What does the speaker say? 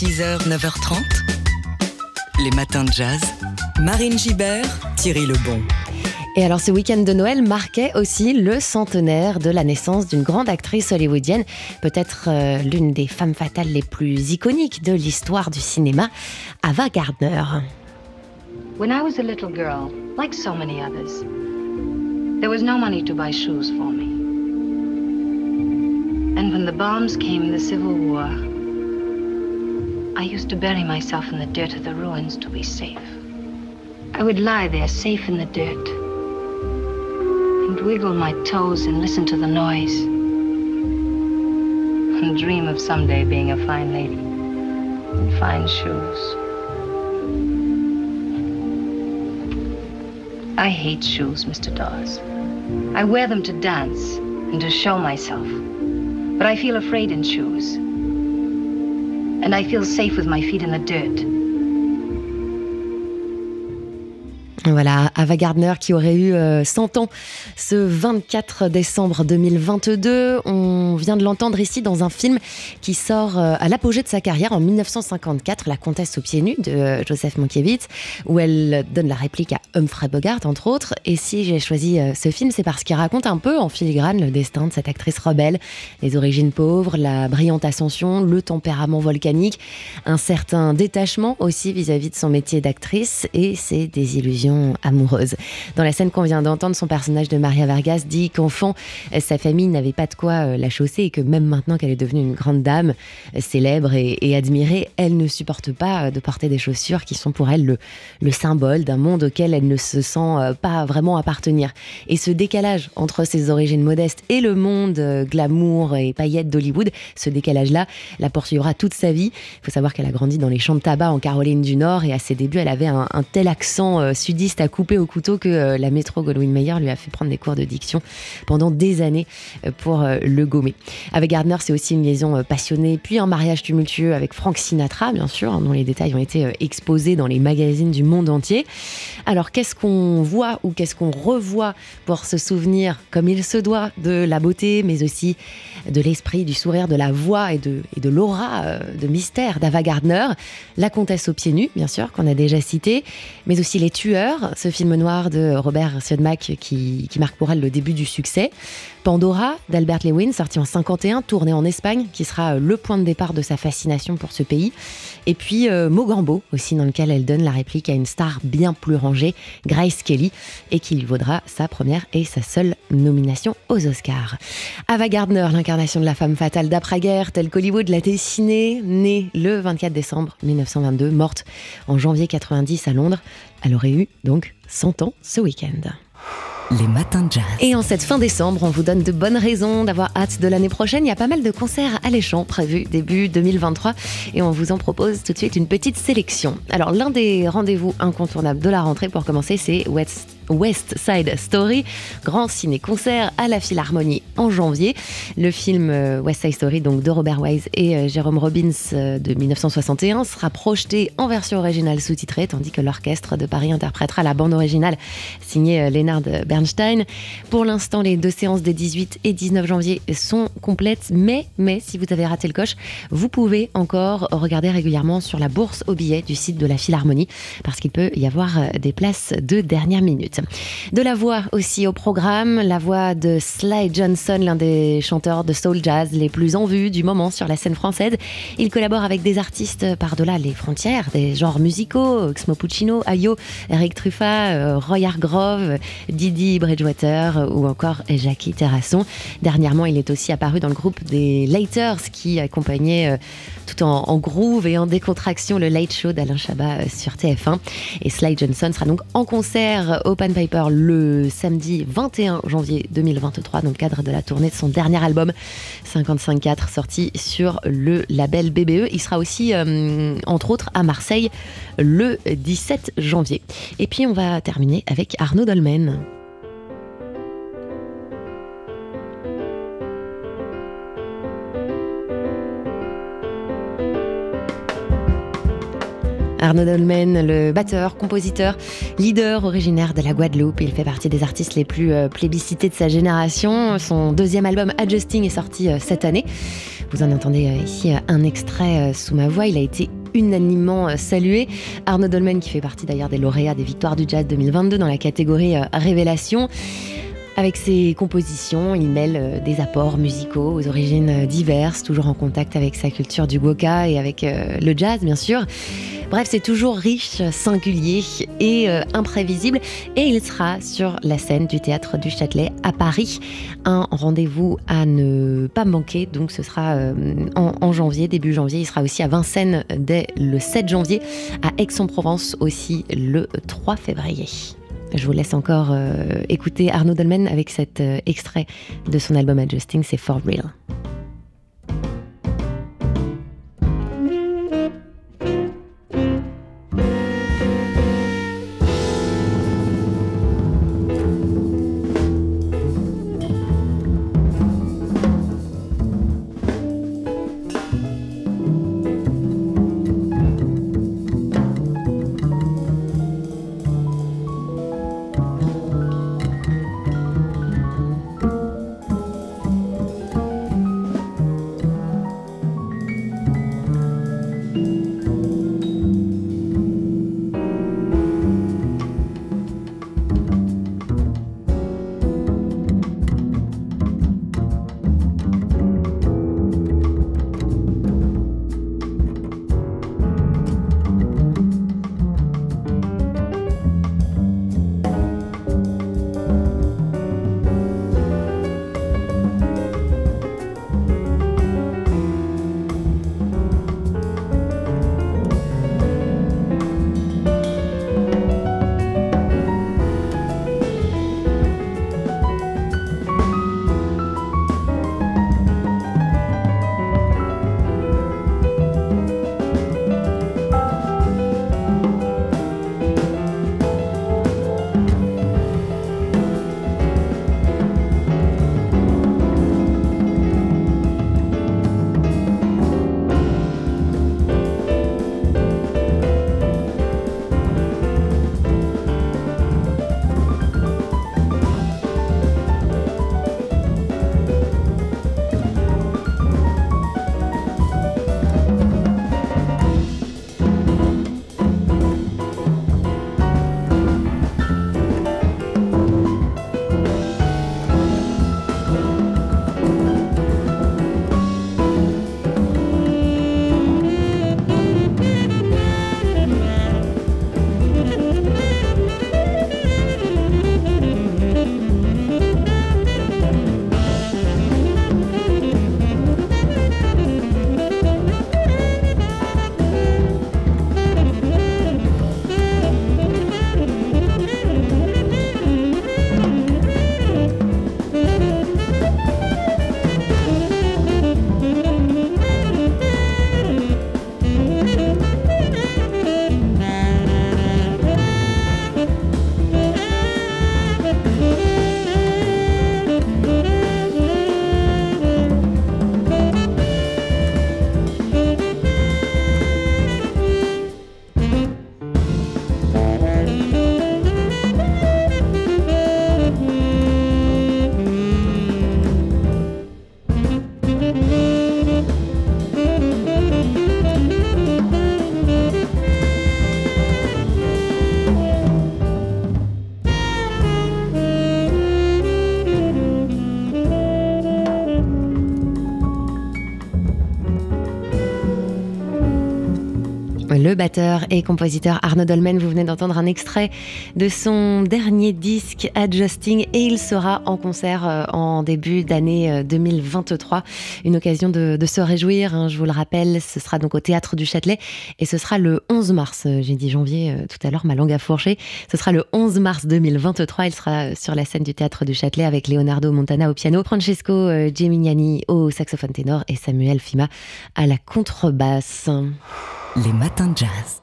6h, 9h30. Les matins de jazz. Marine Gibert, Thierry Lebon. Et alors ce week-end de Noël marquait aussi le centenaire de la naissance d'une grande actrice hollywoodienne, peut-être euh, l'une des femmes fatales les plus iconiques de l'histoire du cinéma, Ava Gardner. When I was a little girl, like so many others, there was no money to buy shoes for me. And when the bombs came in the Civil War, I used to bury myself in the dirt of the ruins to be safe. I would lie there safe in the dirt and wiggle my toes and listen to the noise and dream of someday being a fine lady in fine shoes. I hate shoes, Mr. Dawes. I wear them to dance and to show myself. But I feel afraid in shoes. And I feel safe with my feet in the dirt. Voilà, Ava Gardner qui aurait eu 100 euh, ans ce 24 décembre 2022. On vient de l'entendre ici dans un film qui sort euh, à l'apogée de sa carrière en 1954, La Comtesse aux pieds nus de euh, Joseph Mankiewicz, où elle donne la réplique à Humphrey Bogart, entre autres. Et si j'ai choisi ce film, c'est parce qu'il raconte un peu en filigrane le destin de cette actrice rebelle, les origines pauvres, la brillante ascension, le tempérament volcanique, un certain détachement aussi vis-à-vis -vis de son métier d'actrice et ses désillusions amoureuse. Dans la scène qu'on vient d'entendre, son personnage de Maria Vargas dit qu'enfant, sa famille n'avait pas de quoi euh, la chausser et que même maintenant qu'elle est devenue une grande dame, euh, célèbre et, admirée, elle ne supporte pas euh, de porter des chaussures qui sont pour elle le, le symbole d'un monde auquel elle ne se sent pas vraiment appartenir. Et ce décalage entre ses origines modestes et le monde glamour et paillettes d'Hollywood, ce décalage-là la poursuivra toute sa vie. Il faut savoir qu'elle a grandi dans les champs de tabac en Caroline du Nord et à ses débuts, elle avait un, un tel accent sudiste à couper au couteau que euh, la métro Goldwyn Mayer lui a fait prendre des cours de diction pendant des années euh, pour euh, le gommer. Avec Gardner, c'est aussi une liaison passionnée, puis un mariage tumultueux avec Frank Sinatra, bien sûr, hein, dont les détails ont été exposés dans les magazines du monde entier. Alors, qu'est-ce qu'on voit ou qu'est-ce qu'on revoit pour se souvenir, comme il se doit, de la beauté, mais aussi de l'esprit, du sourire, de la voix et de, l'aura de mystère d'Ava Gardner? La comtesse aux pieds nus, bien sûr, qu'on a déjà cité, mais aussi Les Tueurs, ce film noir de Robert Siodmak qui, qui marque pour elle le début du succès. Pandora d'Albert Lewin, sorti en 51, tourné en Espagne, qui sera euh, le point de départ de sa fascination pour ce pays. Et puis euh, Mogambo aussi, dans lequel elle donne la réplique à une star bien plus rangée, Grace Kelly, et qui lui vaudra sa première et sa seule nomination aux Oscars. Ava Gardner, l'incarnation de la femme fatale d'après-guerre, telle qu'Hollywood l'a dessinée, née le 24 décembre 1922, morte en janvier 90 à Londres. Elle aurait eu donc 100 ans ce week-end. Les matins de jazz. Et en cette fin décembre, on vous donne de bonnes raisons d'avoir hâte de l'année prochaine. Il y a pas mal de concerts alléchants prévus début 2023 et on vous en propose tout de suite une petite sélection. Alors l'un des rendez-vous incontournables de la rentrée pour commencer, c'est West West Side Story, grand ciné-concert à la Philharmonie en janvier. Le film euh, West Side Story, donc de Robert Wise et euh, Jérôme Robbins euh, de 1961, sera projeté en version originale sous-titrée, tandis que l'orchestre de Paris interprétera la bande originale signée Leonard Bernstein. Pour l'instant, les deux séances des 18 et 19 janvier sont complètes, mais, mais si vous avez raté le coche, vous pouvez encore regarder régulièrement sur la bourse au billet du site de la Philharmonie, parce qu'il peut y avoir des places de dernière minute. De la voix aussi au programme, la voix de Sly Johnson, l'un des chanteurs de soul jazz les plus en vue du moment sur la scène française. Il collabore avec des artistes par-delà les frontières, des genres musicaux, Xmo Puccino, Ayo, Eric Truffa, euh, Roy Hargrove, Didi Bridgewater ou encore Jackie Terrasson. Dernièrement, il est aussi apparu dans le groupe des Laters qui accompagnait euh, tout en, groove et en décontraction le Late Show d'Alain Chabat euh, sur TF1. Et Sly Johnson sera donc en concert au Paper le samedi 21 janvier 2023 dans le cadre de la tournée de son dernier album 55.4 sorti sur le label BBE. Il sera aussi euh, entre autres à Marseille le 17 janvier. Et puis on va terminer avec Arnaud Dolmen. Arnaud Dolmen, le batteur, compositeur, leader originaire de la Guadeloupe. Il fait partie des artistes les plus euh, plébiscités de sa génération. Son deuxième album Adjusting est sorti euh, cette année. Vous en entendez ici un extrait sous ma voix. Il a été unanimement salué. Arnaud Dolmen, qui fait partie d'ailleurs des lauréats des Victoires du Jazz 2022 dans la catégorie Révélation. Avec ses compositions, il mêle des apports musicaux aux origines diverses, toujours en contact avec sa culture du goka et avec le jazz, bien sûr. Bref, c'est toujours riche, singulier et euh, imprévisible. Et il sera sur la scène du théâtre du Châtelet à Paris. Un rendez-vous à ne pas manquer. Donc ce sera euh, en, janvier, début janvier. Il sera aussi à Vincennes dès le 7 janvier, à Aix-en-Provence aussi le 3 février. Je vous laisse encore euh, écouter Arnaud Dolmen avec cet extrait de son album Adjusting, c'est For Real. Le batteur et compositeur Arnaud Dolmen. Vous venez d'entendre un extrait de son dernier disque Adjusting et il sera en concert euh, en début d'année 2023. Euh, Une occasion de, se réjouir, hein, je vous le rappelle, ce sera donc au Théâtre du Châtelet et ce sera le 11 mars. Euh, j'ai dit janvier tout à l'heure, ma langue a fourché. Ce sera le 11 mars 2023. Il sera sur la scène du Théâtre du Châtelet avec Leonardo Montana au piano, Francesco Gemignani au saxophone ténor et Samuel Fima à la contrebasse. Les matins de jazz.